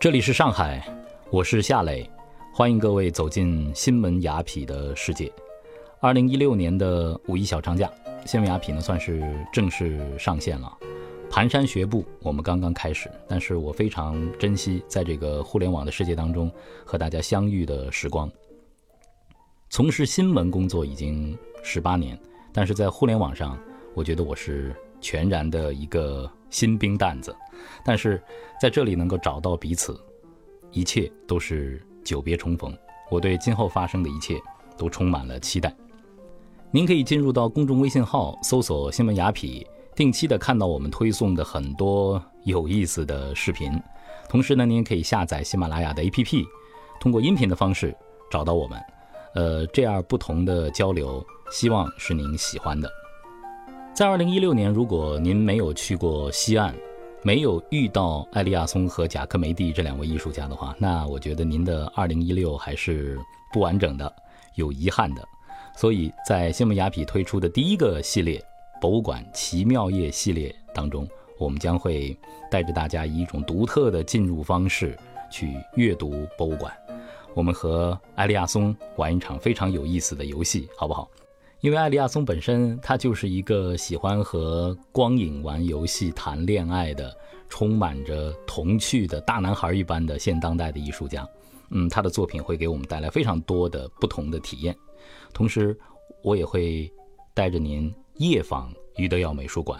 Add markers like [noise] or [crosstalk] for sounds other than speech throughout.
这里是上海，我是夏磊，欢迎各位走进新闻雅痞的世界。二零一六年的五一小长假，新闻雅痞呢算是正式上线了。蹒跚学步，我们刚刚开始，但是我非常珍惜在这个互联网的世界当中和大家相遇的时光。从事新闻工作已经十八年，但是在互联网上，我觉得我是全然的一个新兵蛋子。但是在这里能够找到彼此，一切都是久别重逢。我对今后发生的一切都充满了期待。您可以进入到公众微信号搜索“新闻雅痞”，定期的看到我们推送的很多有意思的视频。同时呢，您也可以下载喜马拉雅的 APP，通过音频的方式找到我们。呃，这样不同的交流，希望是您喜欢的。在二零一六年，如果您没有去过西岸，没有遇到艾利亚松和贾科梅蒂这两位艺术家的话，那我觉得您的二零一六还是不完整的，有遗憾的。所以在新闻雅痞推出的第一个系列《博物馆奇妙夜》系列当中，我们将会带着大家以一种独特的进入方式去阅读博物馆。我们和艾利亚松玩一场非常有意思的游戏，好不好？因为艾利亚松本身他就是一个喜欢和光影玩游戏、谈恋爱的，充满着童趣的大男孩一般的现当代的艺术家。嗯，他的作品会给我们带来非常多的不同的体验。同时，我也会带着您夜访余德耀美术馆，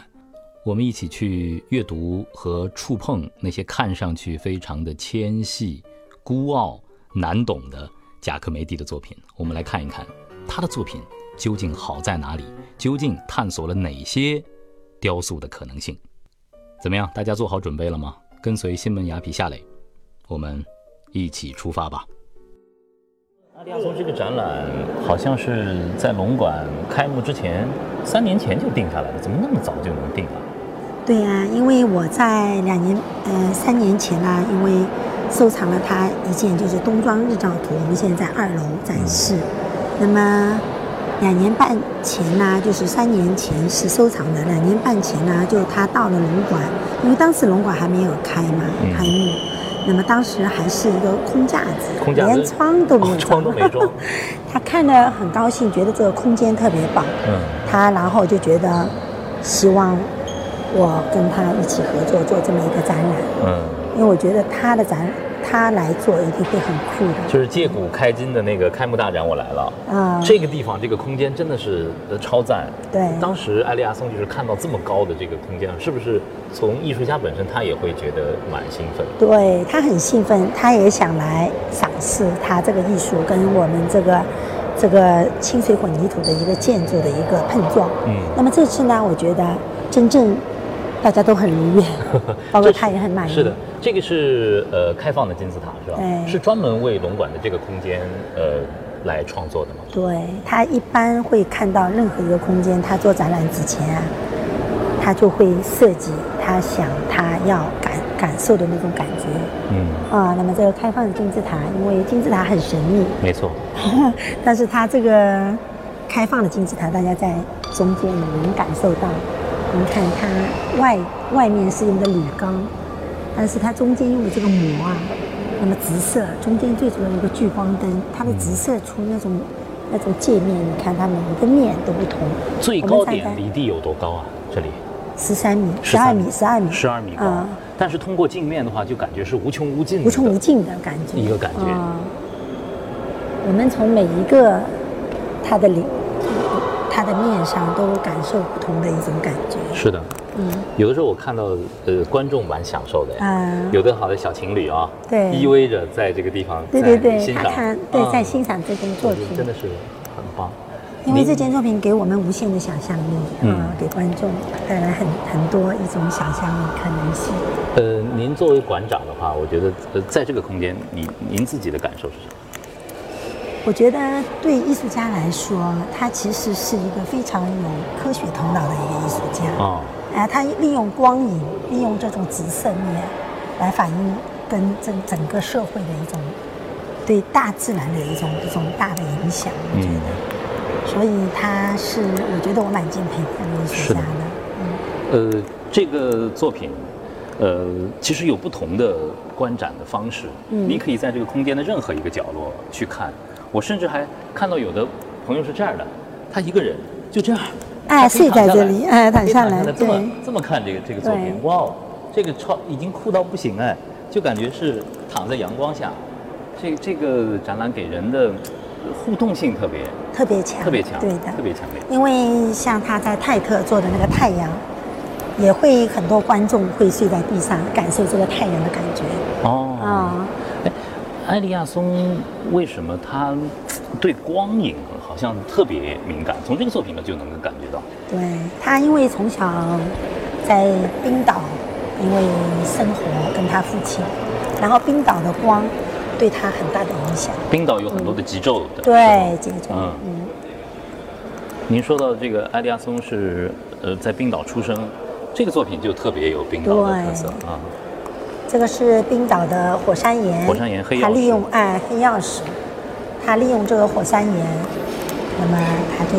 我们一起去阅读和触碰那些看上去非常的纤细、孤傲、难懂的贾科梅蒂的作品。我们来看一看他的作品。究竟好在哪里？究竟探索了哪些雕塑的可能性？怎么样？大家做好准备了吗？跟随新闻雅痞夏磊，我们一起出发吧。阿迪亚松这个展览好像是在龙馆开幕之前三年前就定下来的，怎么那么早就能定了？对呀，因为我在两年呃三年前呢，因为收藏了他一件就是冬装日照图，我们现在在二楼展示，那么。两年半前呢，就是三年前是收藏的。两年半前呢，就他到了龙馆，因为当时龙馆还没有开嘛，开幕。那么当时还是一个空架子，连窗都没有 [laughs] 装。窗都没装。[laughs] 他看了很高兴，觉得这个空间特别棒。嗯。他然后就觉得，希望我跟他一起合作做这么一个展览。嗯。因为我觉得他的展。他来做一定会很酷的，就是借古开今的那个开幕大展，我来了啊！这个地方这个空间真的是超赞。对，当时艾利亚松就是看到这么高的这个空间，是不是从艺术家本身他也会觉得蛮兴奋？对他很兴奋，他也想来赏识他这个艺术跟我们这个这个清水混凝土的一个建筑的一个碰撞。嗯，那么这次呢，我觉得真正。大家都很如愿，[laughs] 包括他也很满意。是的，这个是呃开放的金字塔是吧？是专门为龙馆的这个空间呃来创作的吗？对他一般会看到任何一个空间，他做展览之前啊，他就会设计他想他要感感受的那种感觉。嗯啊，那么这个开放的金字塔，因为金字塔很神秘，没错，[laughs] 但是它这个开放的金字塔，大家在中间能感受到。你看它外外面是用的铝钢，但是它中间用的这个膜啊，那么直射中间最主要一个聚光灯，它的直射出那种那种界面，你看它每一个面都不同。最高点离地有多高啊？这里十三米，十二米，十二米，十二米高。但是通过镜面的话，就感觉是无穷无尽，无穷无尽的感觉，一个感觉。我们从每一个它的里。上都感受不同的一种感觉。是的，嗯，有的时候我看到呃观众蛮享受的呀，有的好的小情侣啊，对，依偎着在这个地方，对对对，他看对在欣赏这件作品，真的是很棒。因为这件作品给我们无限的想象力，嗯，给观众带来很很多一种想象力可能性。呃，您作为馆长的话，我觉得呃在这个空间，您您自己的感受是什么？我觉得对艺术家来说，他其实是一个非常有科学头脑的一个艺术家。哦，哎，他利用光影，利用这种直射面，来反映跟整整个社会的一种对大自然的一种一种大的影响。我觉得，所以他是，我觉得我蛮敬佩这个艺术家的。嗯，呃，这个作品，呃，其实有不同的观展的方式。嗯你可以在这个空间的任何一个角落去看。我甚至还看到有的朋友是这样的，他一个人就这样，哎睡在这里哎躺下来这么对这么看这个这个作品，哇哦，这个超已经酷到不行哎，就感觉是躺在阳光下。这这个展览给人的呃互动性特别特别强，特别强，对的，特别强烈。因为像他在泰特做的那个太阳，也会很多观众会睡在地上，感受这个太阳的感觉哦啊。哎，艾利亚松为什么他对光影好像特别敏感？从这个作品呢就能够感觉到。对他，因为从小在冰岛，因为生活跟他父亲，然后冰岛的光对他很大的影响。冰岛有很多的极昼对吗，这种，嗯嗯，您说到这个艾利亚松是呃在冰岛出生，这个作品就特别有冰岛的特色对啊。这个是冰岛的火山岩，火山岩黑曜石。它利用哎黑曜石，它利用这个火山岩，那么它就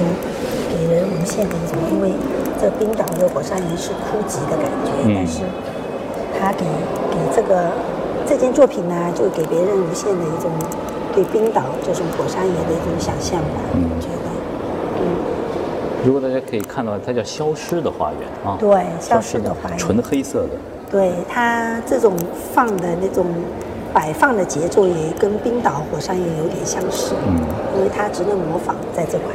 给人无限的一种，因为这冰岛的火山岩是枯竭的感觉，嗯。但是它给给这个这件作品呢，就给别人无限的一种对冰岛这种火山岩的一种想象吧，嗯。我觉得，嗯，如果大家可以看到，它叫消失的花园啊，对消失的花园。纯黑色的，对它这种放的那种摆放的节奏也跟冰岛火山也有点相似，嗯，因为它只能模仿在这块。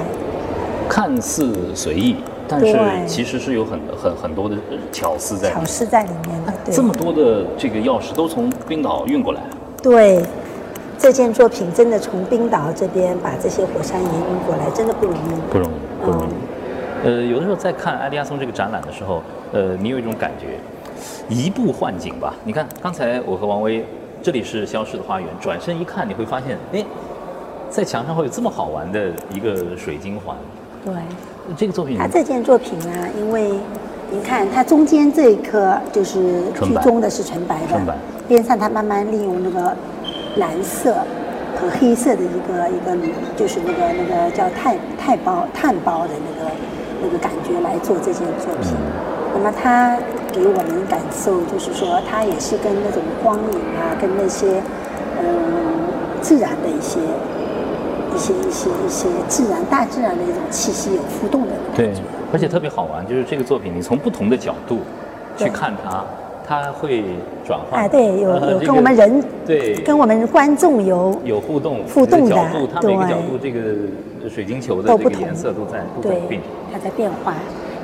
看似随意，但是对其实是有很很很多的呃巧思在里面。巧思在里面的，对这么多的这个钥匙都从冰岛运过来，对。这件作品真的从冰岛这边把这些火山岩运过来，真的不容易。不容易，不容易。嗯呃，有的时候在看艾利亚松这个展览的时候，呃，你有一种感觉，移步换景吧。你看，刚才我和王威，这里是消失的花园，转身一看，你会发现，哎，在墙上会有这么好玩的一个水晶环。对，这个作品它这件作品呢，因为你看它中间这一颗就是纯白居中的是纯白的，纯白边上它慢慢利用那个蓝色和黑色的一个一个就是那个那个叫碳碳包碳包的那个那个感觉来做这件作品。那么它给我们感受就是说，它也是跟那种光影啊，跟那些嗯自然的一些一些一些一些自然大自然的一种气息有互动的对感觉。，而且特别好玩，就是这个作品，你从不同的角度去看它，它会转化。哎，对，有有跟我们人，对跟我们观众有有互动，互动的角度，它每个对角度这个水晶球的这个颜色都在都在对变。，它在变化。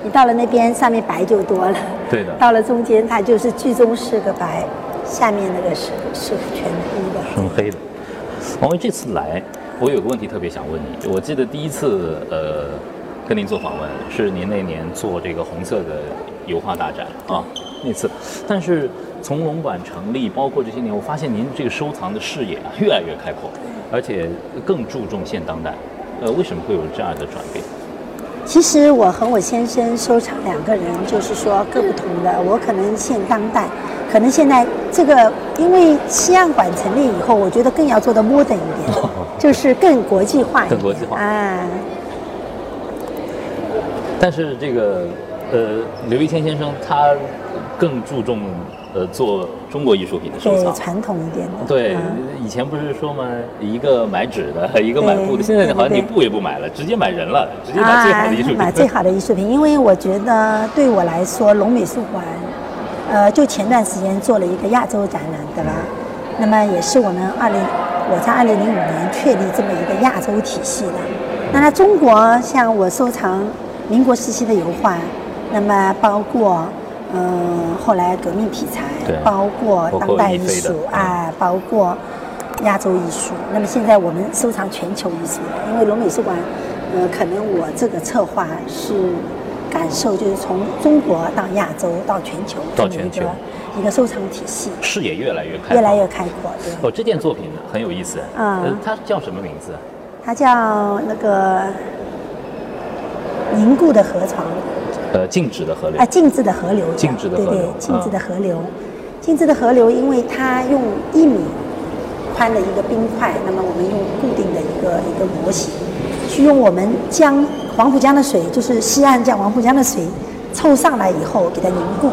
你到了那边，上面白就多了。对的到了中间，它就是居中是个白，下面那个是是全黑的。全黑的。王威这次来，我有个问题特别想问你。我记得第一次呃跟您做访问是您那年做这个红色的油画大展啊那次，但是从龙馆成立，包括这些年，我发现您这个收藏的视野啊越来越开阔，而且更注重现当代。呃，为什么会有这样的转变？其实我和我先生收藏两个人，就是说各不同的。我可能现当代，可能现在这个，因为西岸馆成立以后，我觉得更要做的 modern 一点，[laughs] 就是更国际化一点。更国际化啊，但是这个呃，刘一谦先生他更注重呃做中国艺术品的收藏。对传统一点的。对嗯，以前不是说吗？一个买纸的，一个买布的，现在好像你布也不买了，直接买人了，直接买最好的艺术品。啊买最好的艺术品，因为我觉得对我来说，龙美术馆，呃，就前段时间做了一个亚洲展览，对吧？那么也是我们二零，我在二零零五年确立这么一个亚洲体系的。那么中国像我收藏民国时期的油画，那么包括嗯、后来革命题材对，包括当代艺术啊，包括亚洲艺术。那么现在我们收藏全球艺术，因为龙美术馆，呃，可能我这个策划是感受就是从中国到亚洲到全球到全球这么一个一个收藏体系，视野越来越开放，越来越开阔。对，哦，这件作品很有意思。嗯呃，它叫什么名字？它叫那个凝固的河床，呃，静止的河流啊，。静止的河流，静止的河流对对，静止嗯的河流，静止的河流，因为它用一米宽的一个冰块，那么我们用固定的一个一个模型，去用我们将黄浦江的水，就是西岸江黄浦江的水凑上来以后给它凝固，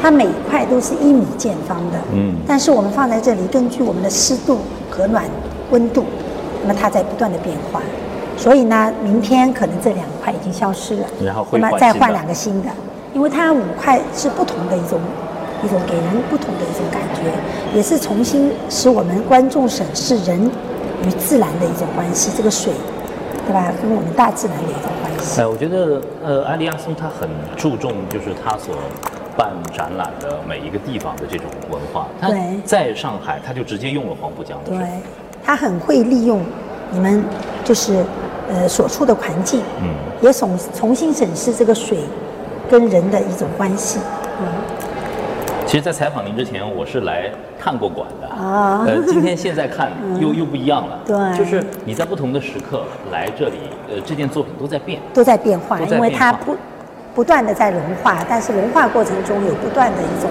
它每一块都是一米见方的，嗯但是我们放在这里，根据我们的湿度和暖温度，那么它在不断的变化。所以呢，明天可能这两块已经消失了，然后会那么再换两个新的，因为它五块是不同的一种一种给人不同的一种感觉，也是重新使我们观众审视人与自然的一种关系，这个水，对吧？跟我们大自然的一种关系。哎，我觉得呃，埃利亚松他很注重就是他所办展览的每一个地方的这种文化。他对在上海他就直接用了黄浦江的对水。，他很会利用你们就是呃所处的环境，嗯，也重重新审视这个水跟人的一种关系。嗯，其实，在采访您之前，我是来看过馆的。啊。呃，今天现在看 [laughs] 又又不一样了。对。就是你在不同的时刻来这里，呃，这件作品都在变。都在变化，因为它不不断的在融化，但是融化过程中有不断的一种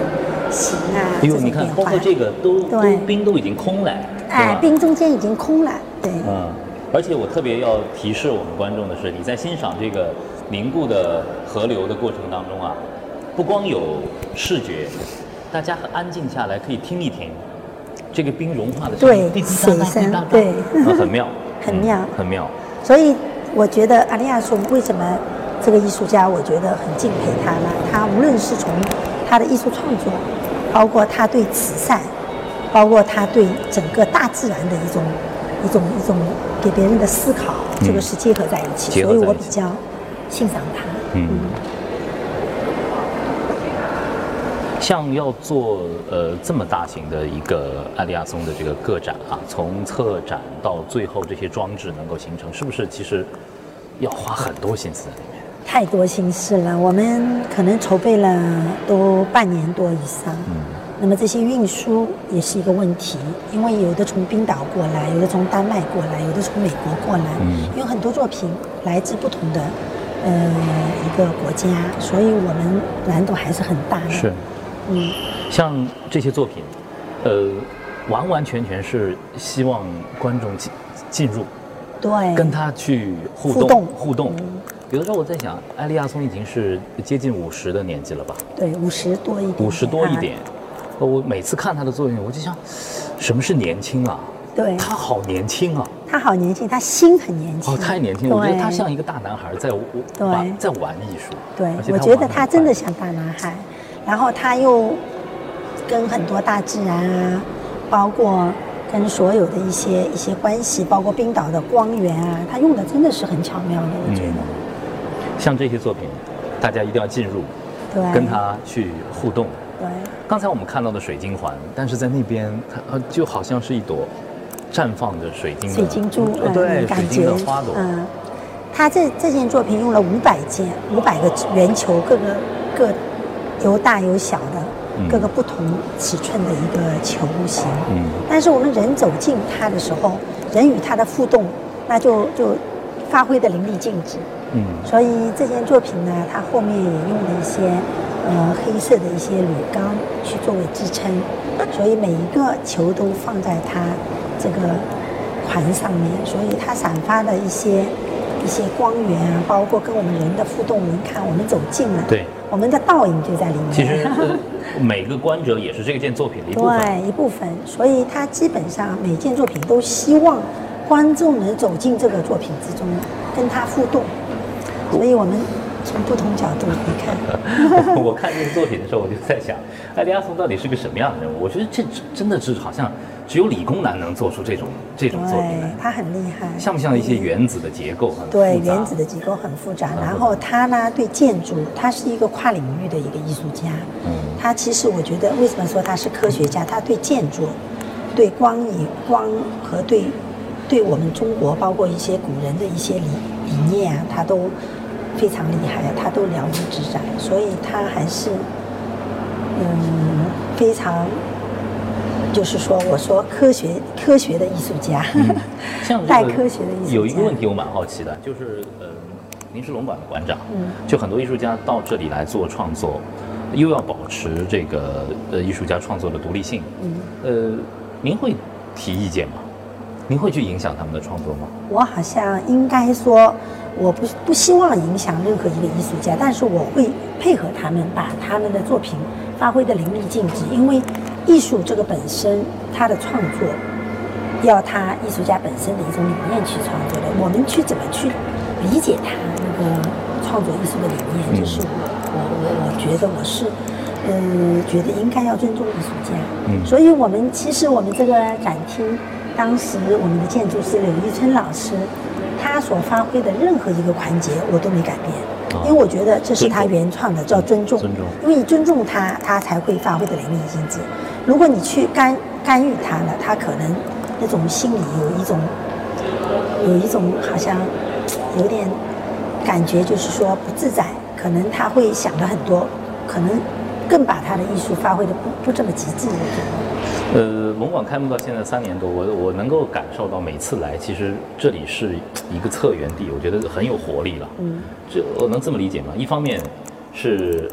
形啊，哎呦，这种你看，包括。这个都都对冰都已经空了，哎，冰中间已经空了，对，嗯，而且我特别要提示我们观众的是，你在欣赏这个凝固的河流的过程当中啊，不光有视觉，大家很安静下来，可以听一听这个冰融化的声音，对滴滴答答水声滴答答对啊很妙，[laughs] 很妙嗯很妙。所以我觉得阿利亚松为什么这个艺术家，我觉得很敬佩他呢？他无论是从他的艺术创作，包括他对慈善，包括他对整个大自然的一种一种一种给别人的思考，嗯这个是结合在一起，所以我比较欣赏他。嗯，像要做呃这么大型的一个艾利亚松的这个个展啊，从策展到最后这些装置能够形成，是不是其实要花很多心思在里面？太多心事了，我们可能筹备了都半年多以上。嗯，那么这些运输也是一个问题，因为有的从冰岛过来，有的从丹麦过来，有的从美国过来，嗯有很多作品来自不同的呃一个国家，所以我们难度还是很大的。是，嗯，像这些作品，呃，完完全全是希望观众进进入，对，跟他去互动互动互动嗯。有的时候我在想，艾利亚松已经是接近五十的年纪了吧？对五十多一点，五十多一啊点。呃我每次看他的作品，我就想，什么是年轻啊？对他好年轻啊！他好年轻，他心很年轻。哦，太年轻了，我觉得他像一个大男孩在玩在玩艺术。对我觉得他真的像大男孩，然后他又跟很多大自然啊，包括跟所有的一些一些关系，包括冰岛的光源啊，他用的真的是很巧妙的，我觉得。嗯像这些作品，大家一定要进入，对，跟他去互动。对刚才我们看到的水晶环，但是在那边它呃就好像是一朵绽放着水晶的水晶珠，呃对，水感晶觉的花朵。嗯，他这这件作品用了五百件，五百个圆球，各个各有大有小的，嗯各个不同尺寸的一个球形。嗯但是我们人走近它的时候，人与它的互动，那就就发挥的淋漓尽致。嗯所以这件作品呢，它后面也用了一些呃黑色的一些铝钢去作为支撑，所以每一个球都放在它这个环上面，所以它散发的一些一些光源啊，包括跟我们人的互动，您看我们走近了，对，我们的倒影就在里面。其实、呃、[laughs] 每个观者也是这件作品的一部分。对，一部分，所以它基本上每件作品都希望观众能走进这个作品之中，跟它互动。所以我们从不同角度来看，[laughs] 我看这个作品的时候，我就在想，艾利亚松到底是个什么样的人物？我觉得这真的是好像只有理工男能做出这种这种作品来，他很厉害，像不像一些原子的结构？很对原子的结构很复杂，很复杂然后他呢对建筑，他是一个跨领域的一个艺术家。嗯他其实我觉得，为什么说他是科学家？他对建筑、对光影、光和对对我们中国，包括一些古人的一些理理念啊，他都非常厉害，他都了如指掌，所以他还是嗯非常，就是说我说科学科学的艺术家，[laughs] 像这个带科学的艺术家。有一个问题我蛮好奇的，就是呃，您是龙馆的馆长，嗯就很多艺术家到这里来做创作，又要保持这个呃艺术家创作的独立性，嗯。呃，您会提意见吗？您会去影响他们的创作吗？我好像应该说，我不不希望影响任何一个艺术家，但是我会配合他们，把他们的作品发挥的淋漓尽致。因为艺术这个本身，它的创作要他艺术家本身的一种理念去创作的。我们去怎么去理解他那个创作艺术的理念，就是我我我我觉得我是。嗯，觉得应该要尊重艺术家。嗯，所以我们其实我们这个展厅。当时我们的建筑师柳一春老师，他所发挥的任何一个环节我都没改变，因为我觉得这是他原创的，叫尊重。尊重。因为你尊重他，他才会发挥的淋漓尽致。如果你去干干预他了，他可能那种心里有一种有一种好像有点感觉，就是说不自在，可能他会想的很多，可能更把他的艺术发挥的不不这么极致。我觉得。呃，龙馆开幕到现在三年多，我我能够感受到每次来，其实这里是一个策源地，我觉得很有活力了。嗯，这我能这么理解吗？一方面是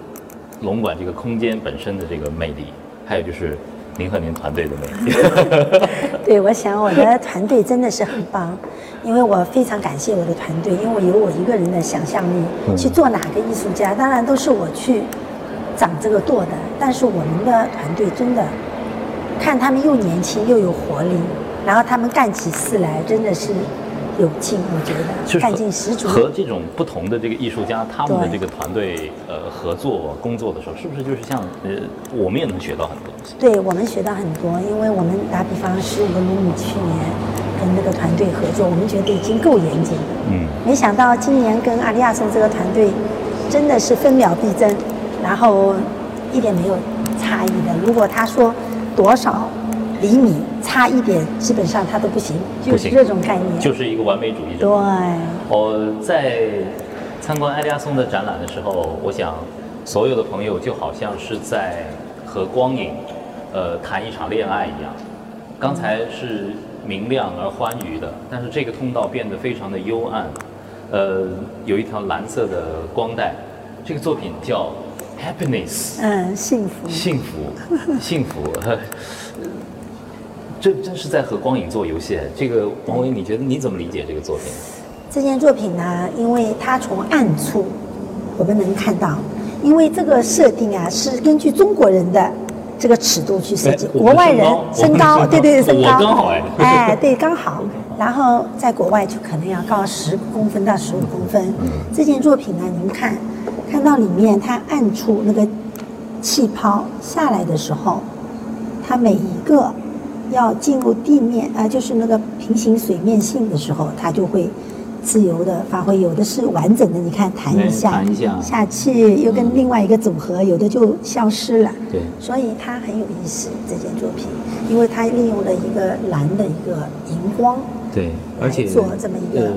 龙馆这个空间本身的这个魅力，还有就是您和您团队的魅力。[laughs] [laughs] 对，我想我的团队真的是很棒，因为我非常感谢我的团队，因为我有我一个人的想象力去做哪个艺术家，当然都是我去长这个舵的，但是我们的团队真的。看他们又年轻又有活力，然后他们干起事来真的是有劲，我觉得干劲十足。和这种不同的这个艺术家，他们的这个团队呃合作工作的时候，是不是就是像呃我们也能学到很多东西？对我们学到很多，因为我们打比方十五个母女去年跟那个团队合作，我们觉得已经够严谨了。嗯。没想到今年跟阿利亚松这个团队真的是分秒必争，然后一点没有差异的。如果他说。多少厘米差一点，基本上它都不行，就是这种概念，就是一个完美主义者。对，我在参观埃利亚松的展览的时候，我想所有的朋友就好像是在和光影，呃，谈一场恋爱一样。刚才是明亮而欢愉的，但是这个通道变得非常的幽暗，呃，有一条蓝色的光带。这个作品叫。Happiness，嗯，幸福，幸福，[laughs] 幸福，[laughs] 这真是在和光影做游戏。这个王维，你觉得你怎么理解这个作品？这件作品呢，因为它从暗处我们能看到，因为这个设定啊是根据中国人的这个尺度去设计，国外人身高，对对对，身高刚好哎，哎，对，刚好。然后在国外就可能要高十公分到十五公分。这件作品呢，您看。看到里面，它暗处那个气泡下来的时候，它每一个要进入地面啊，就是那个平行水面性的时候，它就会自由的发挥。有的是完整的，你看弹一下，下去又跟另外一个组合，有的就消失了。对，所以它很有意思这件作品，因为它利用了一个蓝的一个荧光，对，而且做这么一个。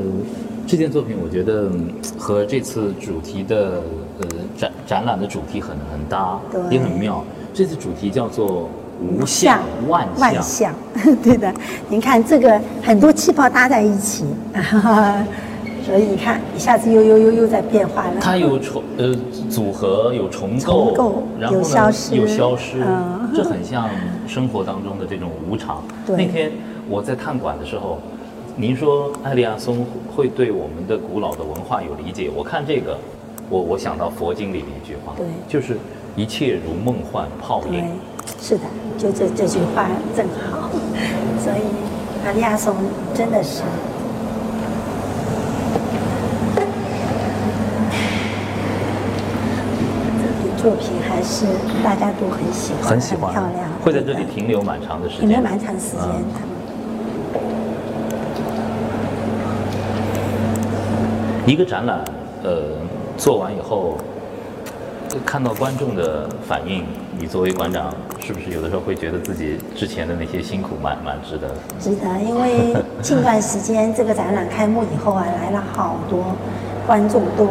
这件作品我觉得和这次主题的呃展展览的主题很很搭，也很妙。这次主题叫做无相万象，[laughs] 对的。您看这个很多气泡搭在一起，[laughs] 所以你看一下子又又又又在变化了。它有重呃组合，有重构，重构然后呢又消失，这很像生活当中的这种无常。那天我在探馆的时候。您说艾利亚松会对我们的古老的文化有理解？我看这个，我我想到佛经里的一句话，对，就是一切如梦幻泡影。是的，就这这句话正好。[laughs] 所以阿利亚松真的是，作品还是大家都很喜欢，很喜欢，漂亮，会在这里停留蛮长的时间，停留蛮长时间。一个展览，呃，做完以后，看到观众的反应，你作为馆长，是不是有的时候会觉得自己之前的那些辛苦蛮蛮值得？值得，因为近段时间这个展览开幕以后啊，来了好多观众，都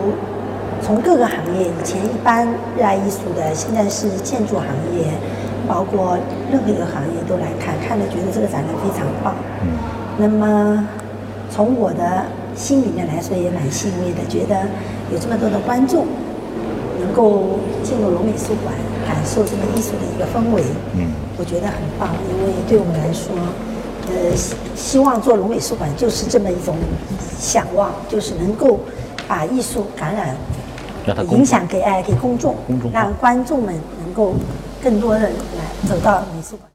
从各个行业，以前一般热爱艺术的，现在是建筑行业，包括任何一个行业都来看，看了觉得这个展览非常棒。嗯。那么从我的。心里面来说也蛮欣慰的，觉得有这么多的观众能够进入龙美术馆，感受这个艺术的一个氛围，嗯，我觉得很棒。因为对我们来说，呃希希望做龙美术馆，就是这么一种想望，就是能够把艺术感染影响给哎给公众，公众让观众们能够更多的来走到美术馆。